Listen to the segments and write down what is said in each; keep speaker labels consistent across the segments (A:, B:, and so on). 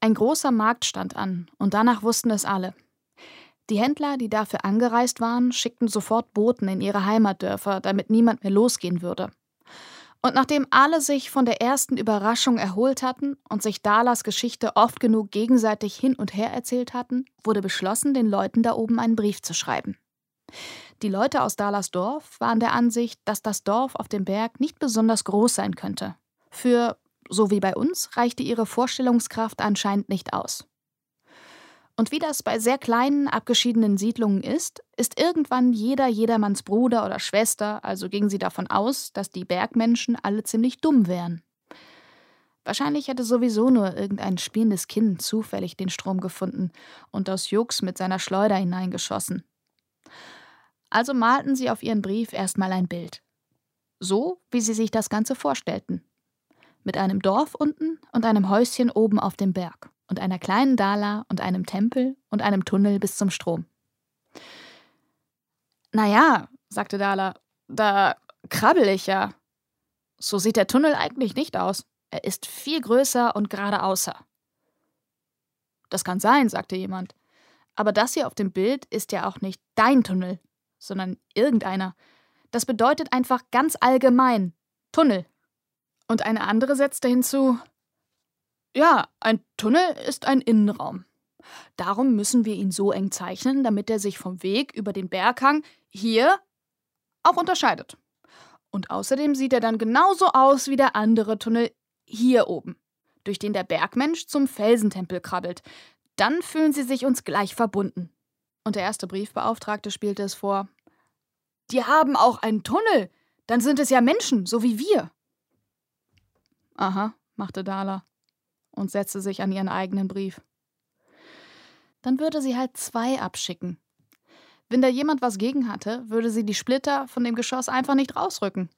A: Ein großer Markt stand an, und danach wussten es alle. Die Händler, die dafür angereist waren, schickten sofort Boten in ihre Heimatdörfer, damit niemand mehr losgehen würde. Und nachdem alle sich von der ersten Überraschung erholt hatten und sich Dalas Geschichte oft genug gegenseitig hin und her erzählt hatten, wurde beschlossen, den Leuten da oben einen Brief zu schreiben. Die Leute aus Dalas Dorf waren der Ansicht, dass das Dorf auf dem Berg nicht besonders groß sein könnte. Für, so wie bei uns, reichte ihre Vorstellungskraft anscheinend nicht aus. Und wie das bei sehr kleinen, abgeschiedenen Siedlungen ist, ist irgendwann jeder jedermanns Bruder oder Schwester, also ging sie davon aus, dass die Bergmenschen alle ziemlich dumm wären. Wahrscheinlich hätte sowieso nur irgendein spielendes Kind zufällig den Strom gefunden und aus Jux mit seiner Schleuder hineingeschossen. Also malten sie auf ihren Brief erstmal ein Bild. So, wie sie sich das Ganze vorstellten. Mit einem Dorf unten und einem Häuschen oben auf dem Berg und einer kleinen Dala und einem Tempel und einem Tunnel bis zum Strom. Naja, sagte Dala, da krabbel ich ja. So sieht der Tunnel eigentlich nicht aus. Er ist viel größer und geradeaußer. Das kann sein, sagte jemand. Aber das hier auf dem Bild ist ja auch nicht dein Tunnel, sondern irgendeiner. Das bedeutet einfach ganz allgemein Tunnel. Und eine andere setzte hinzu, ja, ein Tunnel ist ein Innenraum. Darum müssen wir ihn so eng zeichnen, damit er sich vom Weg über den Berghang hier auch unterscheidet. Und außerdem sieht er dann genauso aus wie der andere Tunnel hier oben, durch den der Bergmensch zum Felsentempel krabbelt. Dann fühlen sie sich uns gleich verbunden. Und der erste Briefbeauftragte spielte es vor. Die haben auch einen Tunnel. Dann sind es ja Menschen, so wie wir. Aha, machte Dala und setzte sich an ihren eigenen Brief. Dann würde sie halt zwei abschicken. Wenn da jemand was gegen hatte, würde sie die Splitter von dem Geschoss einfach nicht rausrücken.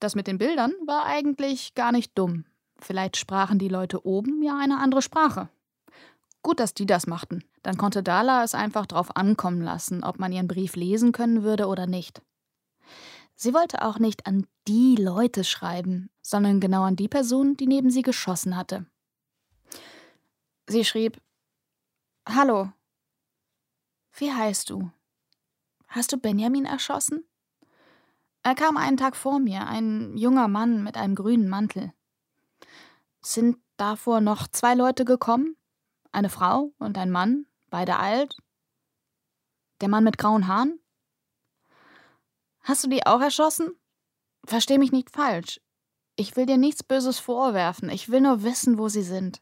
A: Das mit den Bildern war eigentlich gar nicht dumm. Vielleicht sprachen die Leute oben ja eine andere Sprache. Gut, dass die das machten. Dann konnte Dala es einfach drauf ankommen lassen, ob man ihren Brief lesen können würde oder nicht. Sie wollte auch nicht an die Leute schreiben, sondern genau an die Person, die neben sie geschossen hatte. Sie schrieb Hallo. Wie heißt du? Hast du Benjamin erschossen? Er kam einen Tag vor mir, ein junger Mann mit einem grünen Mantel. Sind davor noch zwei Leute gekommen? Eine Frau und ein Mann, beide alt? Der Mann mit grauen Haaren? Hast du die auch erschossen? Versteh mich nicht falsch. Ich will dir nichts Böses vorwerfen. Ich will nur wissen, wo sie sind.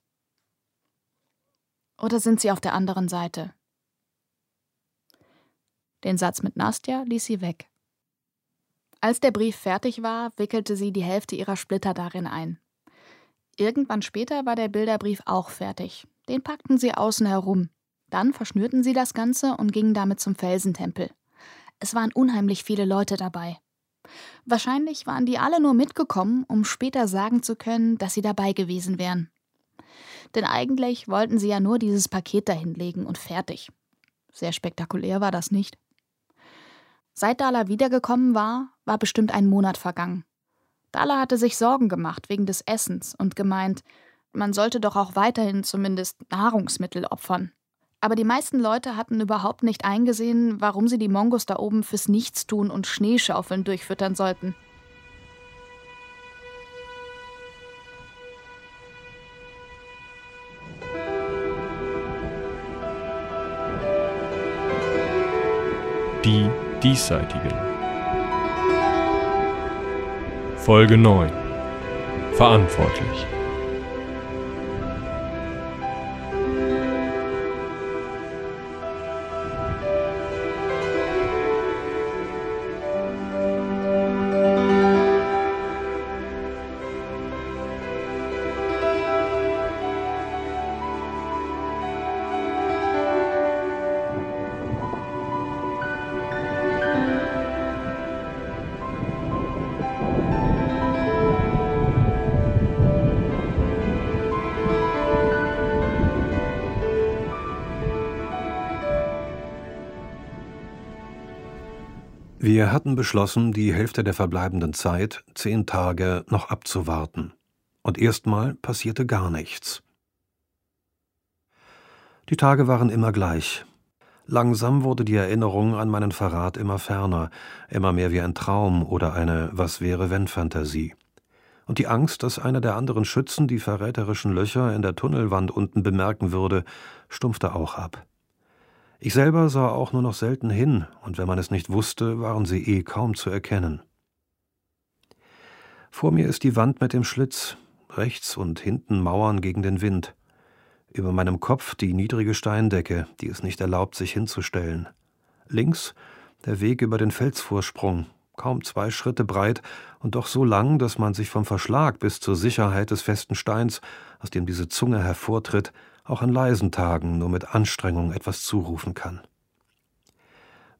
A: Oder sind sie auf der anderen Seite? Den Satz mit Nastja ließ sie weg. Als der Brief fertig war, wickelte sie die Hälfte ihrer Splitter darin ein. Irgendwann später war der Bilderbrief auch fertig. Den packten sie außen herum. Dann verschnürten sie das Ganze und gingen damit zum Felsentempel. Es waren unheimlich viele Leute dabei. Wahrscheinlich waren die alle nur mitgekommen, um später sagen zu können, dass sie dabei gewesen wären. Denn eigentlich wollten sie ja nur dieses Paket dahinlegen und fertig. Sehr spektakulär war das nicht. Seit Dala wiedergekommen war, war bestimmt ein Monat vergangen. Dala hatte sich Sorgen gemacht wegen des Essens und gemeint, man sollte doch auch weiterhin zumindest Nahrungsmittel opfern. Aber die meisten Leute hatten überhaupt nicht eingesehen, warum sie die Mongos da oben fürs Nichtstun und Schneeschaufeln durchfüttern sollten.
B: Die Diesseitigen. Folge 9. Verantwortlich.
C: Hatten beschlossen, die Hälfte der verbleibenden Zeit, zehn Tage, noch abzuwarten. Und erstmal passierte gar nichts. Die Tage waren immer gleich. Langsam wurde die Erinnerung an meinen Verrat immer ferner, immer mehr wie ein Traum oder eine Was wäre wenn Fantasie. Und die Angst, dass einer der anderen Schützen die verräterischen Löcher in der Tunnelwand unten bemerken würde, stumpfte auch ab. Ich selber sah auch nur noch selten hin, und wenn man es nicht wusste, waren sie eh kaum zu erkennen. Vor mir ist die Wand mit dem Schlitz, rechts und hinten Mauern gegen den Wind. Über meinem Kopf die niedrige Steindecke, die es nicht erlaubt, sich hinzustellen. Links der Weg über den Felsvorsprung, kaum zwei Schritte breit und doch so lang, dass man sich vom Verschlag bis zur Sicherheit des festen Steins, aus dem diese Zunge hervortritt, auch an leisen Tagen nur mit Anstrengung etwas zurufen kann.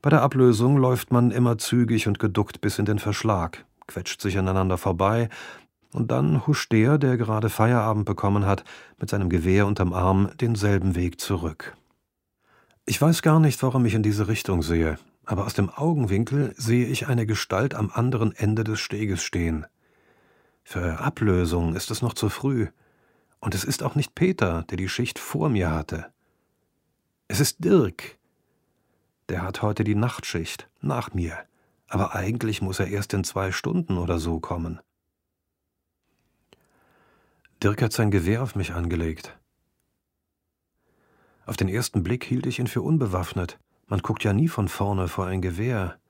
C: Bei der Ablösung läuft man immer zügig und geduckt bis in den Verschlag, quetscht sich aneinander vorbei, und dann huscht der, der gerade Feierabend bekommen hat, mit seinem Gewehr unterm Arm denselben Weg zurück. Ich weiß gar nicht, warum ich in diese Richtung sehe, aber aus dem Augenwinkel sehe ich eine Gestalt am anderen Ende des Steges stehen. Für Ablösung ist es noch zu früh, und es ist auch nicht Peter, der die Schicht vor mir hatte. Es ist Dirk. Der hat heute die Nachtschicht, nach mir, aber eigentlich muss er erst in zwei Stunden oder so kommen. Dirk hat sein Gewehr auf mich angelegt. Auf den ersten Blick hielt ich ihn für unbewaffnet. Man guckt ja nie von vorne vor ein Gewehr.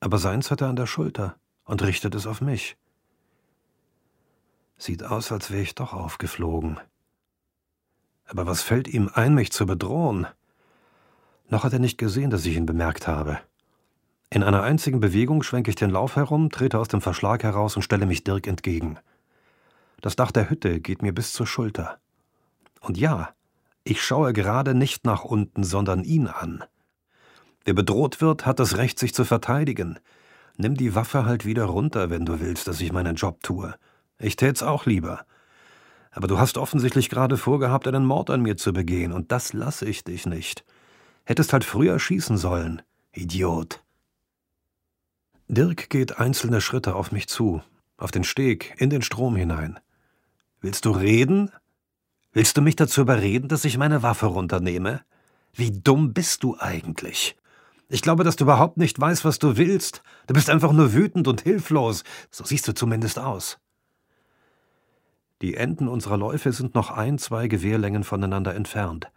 C: Aber seins hat er an der Schulter und richtet es auf mich. Sieht aus, als wäre ich doch aufgeflogen. Aber was fällt ihm ein, mich zu bedrohen? Noch hat er nicht gesehen, dass ich ihn bemerkt habe. In einer einzigen Bewegung schwenke ich den Lauf herum, trete aus dem Verschlag heraus und stelle mich Dirk entgegen. Das Dach der Hütte geht mir bis zur Schulter. Und ja, ich schaue gerade nicht nach unten, sondern ihn an. Wer bedroht wird, hat das Recht, sich zu verteidigen. Nimm die Waffe halt wieder runter, wenn du willst, dass ich meinen Job tue. Ich tät's auch lieber. Aber du hast offensichtlich gerade vorgehabt, einen Mord an mir zu begehen, und das lasse ich dich nicht. Hättest halt früher schießen sollen. Idiot. Dirk geht einzelne Schritte auf mich zu, auf den Steg, in den Strom hinein. Willst du reden? Willst du mich dazu überreden, dass ich meine Waffe runternehme? Wie dumm bist du eigentlich? Ich glaube, dass du überhaupt nicht weißt, was du willst. Du bist einfach nur wütend und hilflos. So siehst du zumindest aus. Die Enden unserer Läufe sind noch ein, zwei Gewehrlängen voneinander entfernt.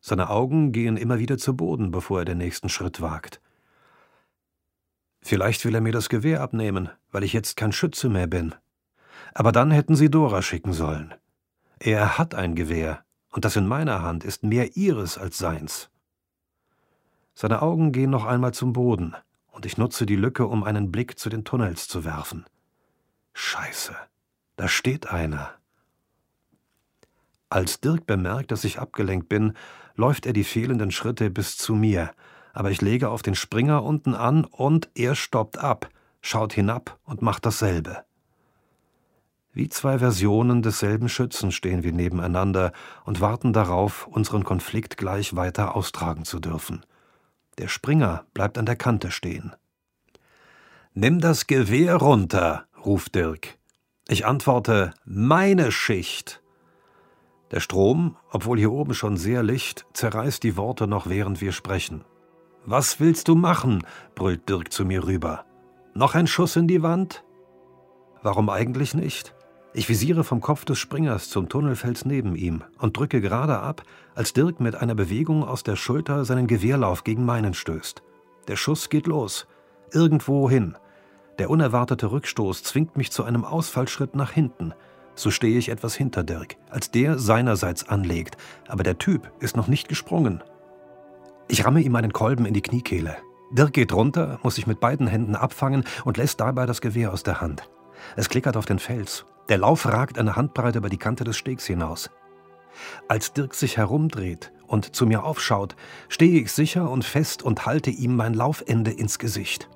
C: Seine Augen gehen immer wieder zu Boden, bevor er den nächsten Schritt wagt. Vielleicht will er mir das Gewehr abnehmen, weil ich jetzt kein Schütze mehr bin. Aber dann hätten sie Dora schicken sollen. Er hat ein Gewehr, und das in meiner Hand ist mehr ihres als seins. Seine Augen gehen noch einmal zum Boden, und ich nutze die Lücke, um einen Blick zu den Tunnels zu werfen. Scheiße, da steht einer. Als Dirk bemerkt, dass ich abgelenkt bin, läuft er die fehlenden Schritte bis zu mir, aber ich lege auf den Springer unten an und er stoppt ab, schaut hinab und macht dasselbe. Wie zwei Versionen desselben Schützen stehen wir nebeneinander und warten darauf, unseren Konflikt gleich weiter austragen zu dürfen. Der Springer bleibt an der Kante stehen. Nimm das Gewehr runter, ruft Dirk. Ich antworte, meine Schicht. Der Strom, obwohl hier oben schon sehr licht, zerreißt die Worte noch während wir sprechen. Was willst du machen? brüllt Dirk zu mir rüber. Noch ein Schuss in die Wand? Warum eigentlich nicht? Ich visiere vom Kopf des Springers zum Tunnelfels neben ihm und drücke gerade ab, als Dirk mit einer Bewegung aus der Schulter seinen Gewehrlauf gegen meinen stößt. Der Schuss geht los. Irgendwo hin. Der unerwartete Rückstoß zwingt mich zu einem Ausfallschritt nach hinten – so stehe ich etwas hinter Dirk, als der seinerseits anlegt, aber der Typ ist noch nicht gesprungen. Ich ramme ihm einen Kolben in die Kniekehle. Dirk geht runter, muss sich mit beiden Händen abfangen und lässt dabei das Gewehr aus der Hand. Es klickert auf den Fels. Der Lauf ragt eine Handbreite über die Kante des Stegs hinaus. Als Dirk sich herumdreht und zu mir aufschaut, stehe ich sicher und fest und halte ihm mein Laufende ins Gesicht.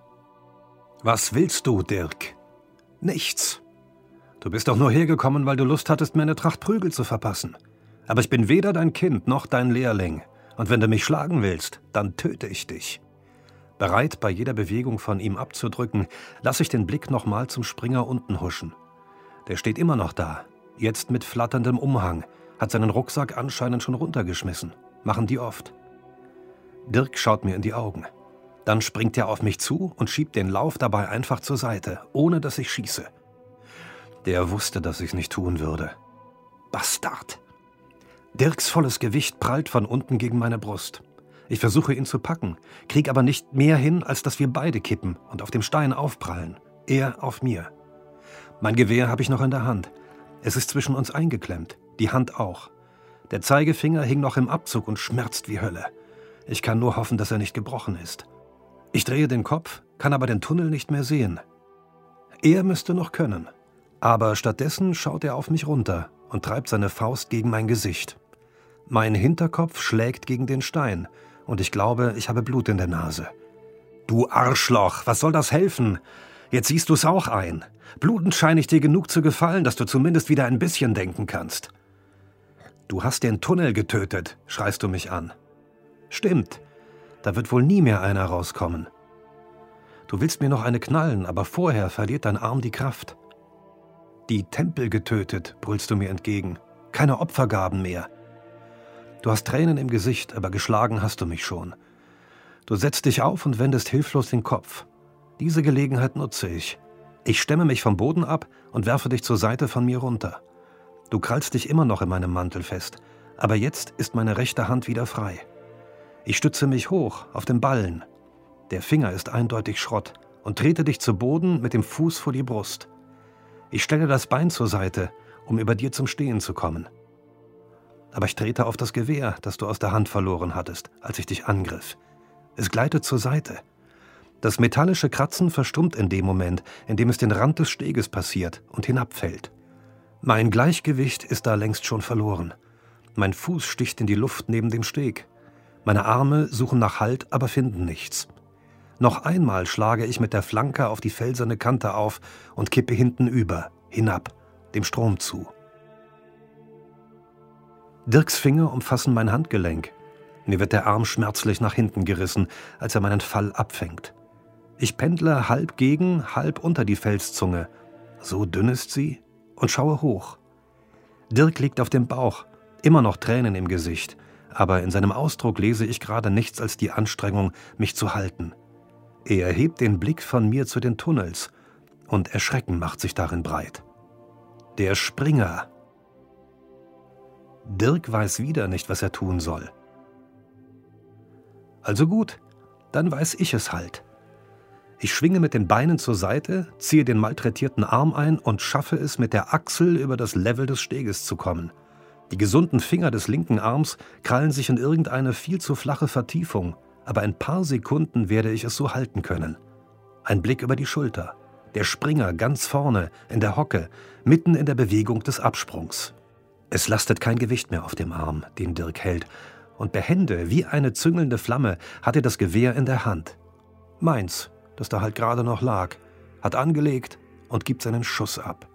C: Was willst du, Dirk? Nichts. Du bist doch nur hergekommen, weil du Lust hattest, mir eine Tracht Prügel zu verpassen. Aber ich bin weder dein Kind noch dein Lehrling. Und wenn du mich schlagen willst, dann töte ich dich. Bereit, bei jeder Bewegung von ihm abzudrücken, lasse ich den Blick nochmal zum Springer unten huschen. Der steht immer noch da, Jetzt mit flatterndem Umhang, hat seinen Rucksack anscheinend schon runtergeschmissen. Machen die oft. Dirk schaut mir in die Augen. Dann springt er auf mich zu und schiebt den Lauf dabei einfach zur Seite, ohne dass ich schieße. Der wusste, dass ich's nicht tun würde. Bastard! Dirks volles Gewicht prallt von unten gegen meine Brust. Ich versuche ihn zu packen, krieg aber nicht mehr hin, als dass wir beide kippen und auf dem Stein aufprallen. Er auf mir. Mein Gewehr habe ich noch in der Hand. Es ist zwischen uns eingeklemmt, die Hand auch. Der Zeigefinger hing noch im Abzug und schmerzt wie Hölle. Ich kann nur hoffen, dass er nicht gebrochen ist. Ich drehe den Kopf, kann aber den Tunnel nicht mehr sehen. Er müsste noch können. Aber stattdessen schaut er auf mich runter und treibt seine Faust gegen mein Gesicht. Mein Hinterkopf schlägt gegen den Stein und ich glaube, ich habe Blut in der Nase. Du Arschloch, was soll das helfen? Jetzt siehst du's auch ein. Blutend scheine ich dir genug zu gefallen, dass du zumindest wieder ein bisschen denken kannst. Du hast den Tunnel getötet, schreist du mich an. Stimmt, da wird wohl nie mehr einer rauskommen. Du willst mir noch eine knallen, aber vorher verliert dein Arm die Kraft. Die Tempel getötet, brüllst du mir entgegen. Keine Opfergaben mehr. Du hast Tränen im Gesicht, aber geschlagen hast du mich schon. Du setzt dich auf und wendest hilflos den Kopf. Diese Gelegenheit nutze ich. Ich stemme mich vom Boden ab und werfe dich zur Seite von mir runter. Du krallst dich immer noch in meinem Mantel fest, aber jetzt ist meine rechte Hand wieder frei. Ich stütze mich hoch auf den Ballen. Der Finger ist eindeutig Schrott und trete dich zu Boden mit dem Fuß vor die Brust. Ich stelle das Bein zur Seite, um über dir zum Stehen zu kommen aber ich trete auf das Gewehr, das du aus der Hand verloren hattest, als ich dich angriff. Es gleitet zur Seite. Das metallische Kratzen verstummt in dem Moment, in dem es den Rand des Steges passiert und hinabfällt. Mein Gleichgewicht ist da längst schon verloren. Mein Fuß sticht in die Luft neben dem Steg. Meine Arme suchen nach Halt, aber finden nichts. Noch einmal schlage ich mit der Flanke auf die felserne Kante auf und kippe hinten über, hinab, dem Strom zu. Dirks Finger umfassen mein Handgelenk. Mir wird der Arm schmerzlich nach hinten gerissen, als er meinen Fall abfängt. Ich pendle halb gegen, halb unter die Felszunge. So dünn ist sie und schaue hoch. Dirk liegt auf dem Bauch, immer noch Tränen im Gesicht, aber in seinem Ausdruck lese ich gerade nichts als die Anstrengung, mich zu halten. Er hebt den Blick von mir zu den Tunnels, und Erschrecken macht sich darin breit. Der Springer, Dirk weiß wieder nicht, was er tun soll. Also gut, dann weiß ich es halt. Ich schwinge mit den Beinen zur Seite, ziehe den malträtierten Arm ein und schaffe es, mit der Achsel über das Level des Steges zu kommen. Die gesunden Finger des linken Arms krallen sich in irgendeine viel zu flache Vertiefung, aber ein paar Sekunden werde ich es so halten können. Ein Blick über die Schulter. Der Springer ganz vorne, in der Hocke, mitten in der Bewegung des Absprungs. Es lastet kein Gewicht mehr auf dem Arm, den Dirk hält, und behende, wie eine züngelnde Flamme, hat er das Gewehr in der Hand. Meins, das da halt gerade noch lag, hat angelegt und gibt seinen Schuss ab.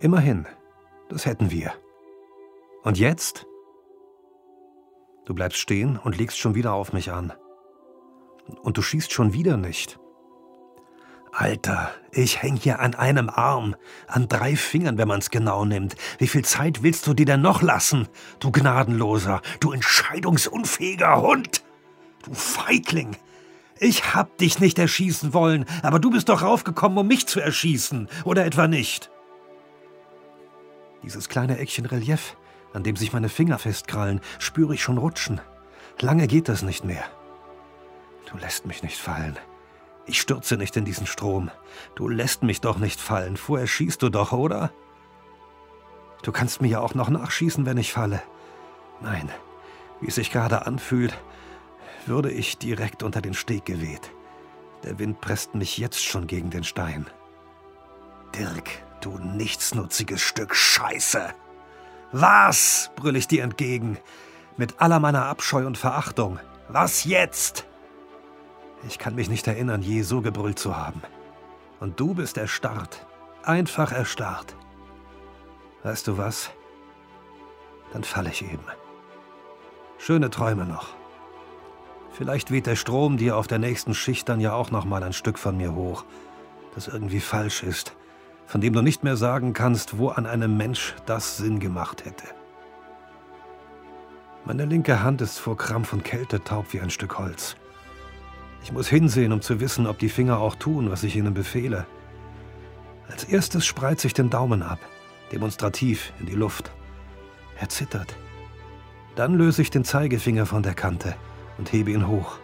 C: Immerhin, das hätten wir. Und jetzt? Du bleibst stehen und legst schon wieder auf mich an. Und du schießt schon wieder nicht. Alter, ich häng hier an einem Arm, an drei Fingern, wenn man's genau nimmt. Wie viel Zeit willst du dir denn noch lassen, du Gnadenloser, du entscheidungsunfähiger Hund? Du Feigling! Ich hab dich nicht erschießen wollen, aber du bist doch raufgekommen, um mich zu erschießen, oder etwa nicht? Dieses kleine Eckchen Relief, an dem sich meine Finger festkrallen, spüre ich schon rutschen. Lange geht das nicht mehr. Du lässt mich nicht fallen. Ich stürze nicht in diesen Strom. Du lässt mich doch nicht fallen. Vorher schießt du doch, oder? Du kannst mir ja auch noch nachschießen, wenn ich falle. Nein, wie es sich gerade anfühlt, würde ich direkt unter den Steg geweht. Der Wind presst mich jetzt schon gegen den Stein. Dirk, du nichtsnutziges Stück Scheiße! Was? brüll ich dir entgegen, mit aller meiner Abscheu und Verachtung. Was jetzt? Ich kann mich nicht erinnern, je so gebrüllt zu haben. Und du bist erstarrt. Einfach erstarrt. Weißt du was? Dann falle ich eben. Schöne Träume noch. Vielleicht weht der Strom dir auf der nächsten Schicht dann ja auch noch mal ein Stück von mir hoch, das irgendwie falsch ist, von dem du nicht mehr sagen kannst, wo an einem Mensch das Sinn gemacht hätte. Meine linke Hand ist vor Krampf und Kälte taub wie ein Stück Holz. Ich muss hinsehen, um zu wissen, ob die Finger auch tun, was ich ihnen befehle. Als erstes spreize ich den Daumen ab, demonstrativ in die Luft. Er zittert. Dann löse ich den Zeigefinger von der Kante und hebe ihn hoch.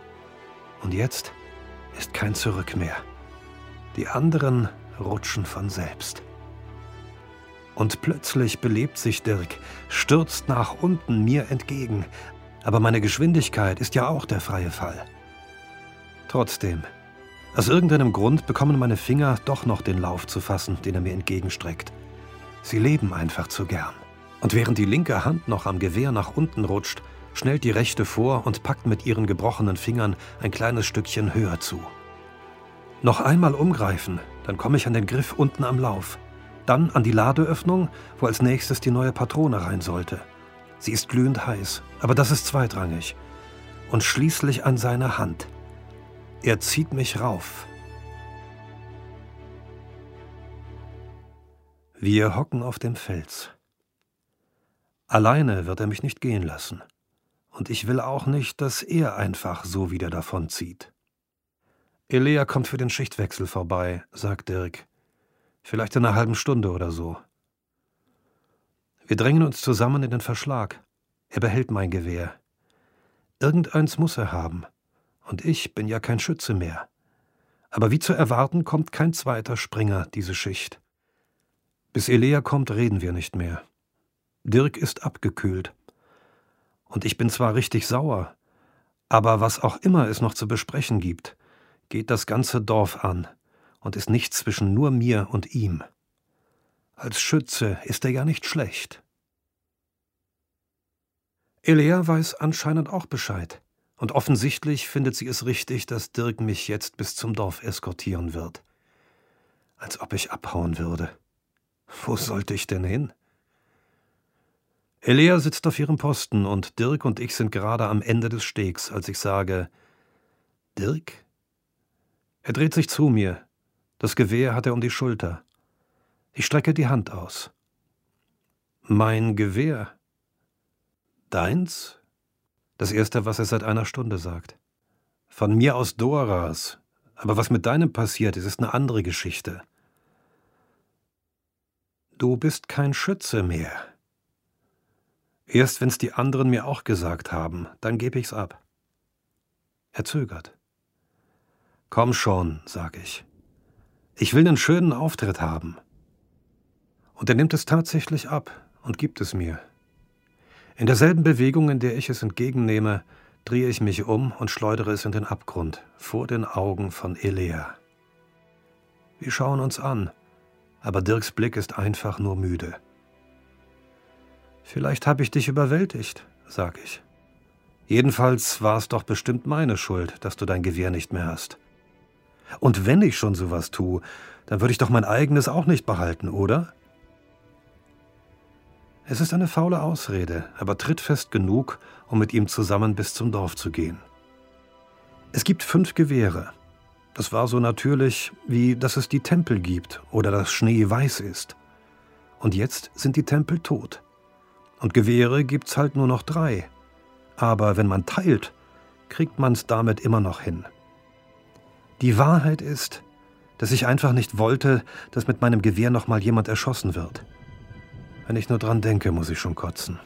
C: Und jetzt ist kein Zurück mehr. Die anderen rutschen von selbst. Und plötzlich belebt sich Dirk, stürzt nach unten mir entgegen. Aber meine Geschwindigkeit ist ja auch der freie Fall. Trotzdem, aus irgendeinem Grund bekommen meine Finger doch noch den Lauf zu fassen, den er mir entgegenstreckt. Sie leben einfach zu gern. Und während die linke Hand noch am Gewehr nach unten rutscht, schnellt die rechte vor und packt mit ihren gebrochenen Fingern ein kleines Stückchen höher zu. Noch einmal umgreifen, dann komme ich an den Griff unten am Lauf. Dann an die Ladeöffnung, wo als nächstes die neue Patrone rein sollte. Sie ist glühend heiß, aber das ist zweitrangig. Und schließlich an seine Hand. Er zieht mich rauf. Wir hocken auf dem Fels. Alleine wird er mich nicht gehen lassen. Und ich will auch nicht, dass er einfach so wieder davonzieht. Elea kommt für den Schichtwechsel vorbei, sagt Dirk. Vielleicht in einer halben Stunde oder so. Wir drängen uns zusammen in den Verschlag. Er behält mein Gewehr. Irgendeins muss er haben. Und ich bin ja kein Schütze mehr. Aber wie zu erwarten, kommt kein zweiter Springer diese Schicht. Bis Elea kommt, reden wir nicht mehr. Dirk ist abgekühlt. Und ich bin zwar richtig sauer, aber was auch immer es noch zu besprechen gibt, geht das ganze Dorf an und ist nichts zwischen nur mir und ihm. Als Schütze ist er ja nicht schlecht. Elea weiß anscheinend auch Bescheid, und offensichtlich findet sie es richtig, dass Dirk mich jetzt bis zum Dorf eskortieren wird. Als ob ich abhauen würde. Wo sollte ich denn hin? Elea sitzt auf ihrem Posten und Dirk und ich sind gerade am Ende des Stegs, als ich sage: Dirk? Er dreht sich zu mir. Das Gewehr hat er um die Schulter. Ich strecke die Hand aus. Mein Gewehr? Deins? Das erste, was er seit einer Stunde sagt. Von mir aus Doras. Aber was mit deinem passiert ist, ist eine andere Geschichte. Du bist kein Schütze mehr. Erst wenn's die anderen mir auch gesagt haben, dann gebe ich's ab. Er zögert. Komm schon, sag ich. Ich will einen schönen Auftritt haben. Und er nimmt es tatsächlich ab und gibt es mir. In derselben Bewegung, in der ich es entgegennehme, drehe ich mich um und schleudere es in den Abgrund, vor den Augen von Elea. Wir schauen uns an, aber Dirks Blick ist einfach nur müde. Vielleicht habe ich dich überwältigt, sag ich. Jedenfalls war es doch bestimmt meine Schuld, dass du dein Gewehr nicht mehr hast. Und wenn ich schon sowas tue, dann würde ich doch mein eigenes auch nicht behalten, oder? Es ist eine faule Ausrede, aber trittfest genug, um mit ihm zusammen bis zum Dorf zu gehen. Es gibt fünf Gewehre. Das war so natürlich, wie dass es die Tempel gibt oder dass Schnee weiß ist. Und jetzt sind die Tempel tot. Und Gewehre gibt's halt nur noch drei. Aber wenn man teilt, kriegt man's damit immer noch hin. Die Wahrheit ist, dass ich einfach nicht wollte, dass mit meinem Gewehr noch mal jemand erschossen wird. Wenn ich nur dran denke, muss ich schon kotzen.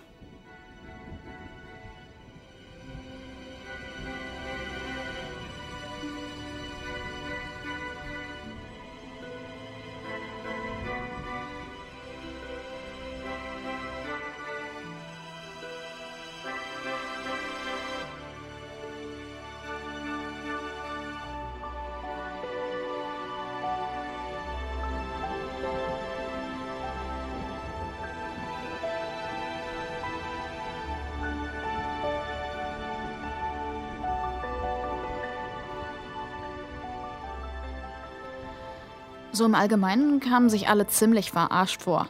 A: So im Allgemeinen kamen sich alle ziemlich verarscht vor.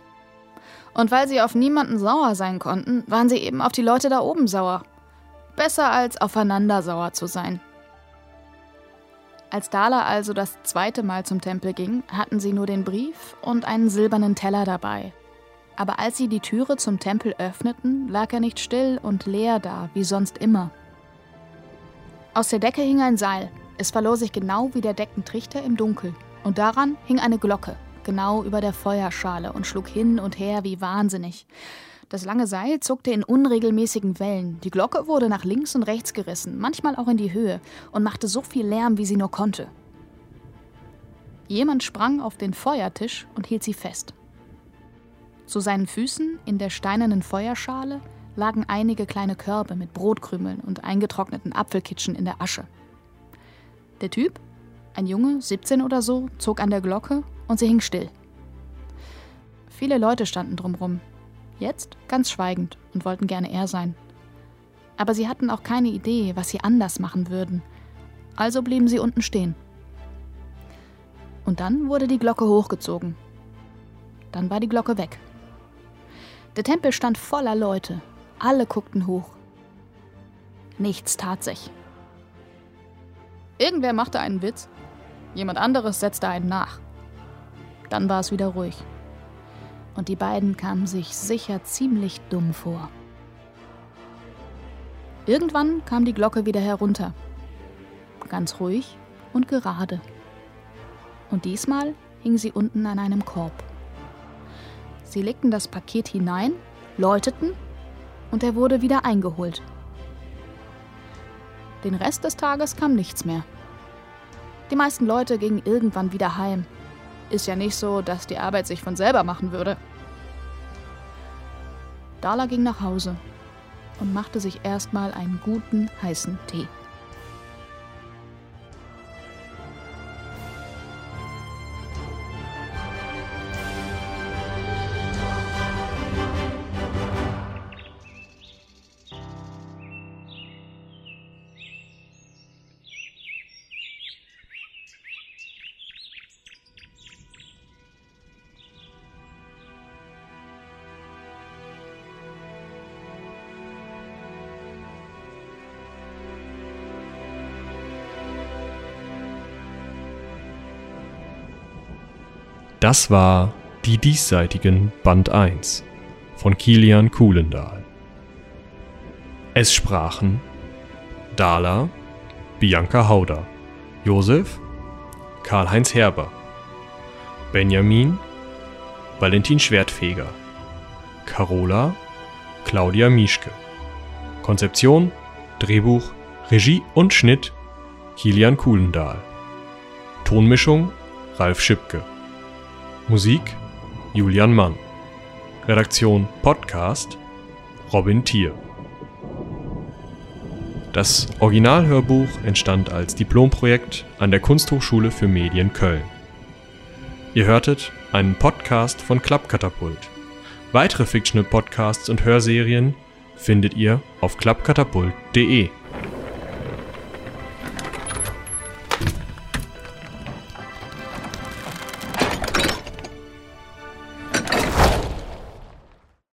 A: Und weil sie auf niemanden sauer sein konnten, waren sie eben auf die Leute da oben sauer. Besser als aufeinander sauer zu sein. Als Dala also das zweite Mal zum Tempel ging, hatten sie nur den Brief und einen silbernen Teller dabei. Aber als sie die Türe zum Tempel öffneten, lag er nicht still und leer da, wie sonst immer. Aus der Decke hing ein Seil. Es verlor sich genau wie der Deckentrichter im Dunkel. Und daran hing eine Glocke, genau über der Feuerschale und schlug hin und her wie wahnsinnig. Das lange Seil zuckte in unregelmäßigen Wellen. Die Glocke wurde nach links und rechts gerissen, manchmal auch in die Höhe, und machte so viel Lärm, wie sie nur konnte. Jemand sprang auf den Feuertisch und hielt sie fest. Zu seinen Füßen, in der steinernen Feuerschale, lagen einige kleine Körbe mit Brotkrümeln und eingetrockneten Apfelkitschen in der Asche. Der Typ, ein Junge, 17 oder so, zog an der Glocke und sie hing still. Viele Leute standen drumrum, jetzt ganz schweigend und wollten gerne er sein. Aber sie hatten auch keine Idee, was sie anders machen würden, also blieben sie unten stehen. Und dann wurde die Glocke hochgezogen. Dann war die Glocke weg. Der Tempel stand voller Leute. Alle guckten hoch. Nichts tat sich. Irgendwer machte einen Witz, jemand anderes setzte einen nach. Dann war es wieder ruhig. Und die beiden kamen sich sicher ziemlich dumm vor. Irgendwann kam die Glocke wieder herunter. Ganz ruhig und gerade. Und diesmal hing sie unten an einem Korb. Sie legten das Paket hinein, läuteten und er wurde wieder eingeholt. Den Rest des Tages kam nichts mehr. Die meisten Leute gingen irgendwann wieder heim. Ist ja nicht so, dass die Arbeit sich von selber machen würde. Dala ging nach Hause und machte sich erstmal einen guten heißen Tee.
B: Das war Die Diesseitigen Band 1 von Kilian Kuhlendahl. Es sprachen Dala, Bianca Hauder, Josef, Karl-Heinz Herber, Benjamin, Valentin Schwertfeger, Carola, Claudia Mischke. Konzeption, Drehbuch, Regie und Schnitt Kilian Kuhlendahl. Tonmischung Ralf Schipke. Musik Julian Mann. Redaktion Podcast Robin Thier. Das Originalhörbuch entstand als Diplomprojekt an der Kunsthochschule für Medien Köln. Ihr hörtet einen Podcast von Klappkatapult. Weitere Fictional Podcasts und Hörserien findet ihr auf klappkatapult.de.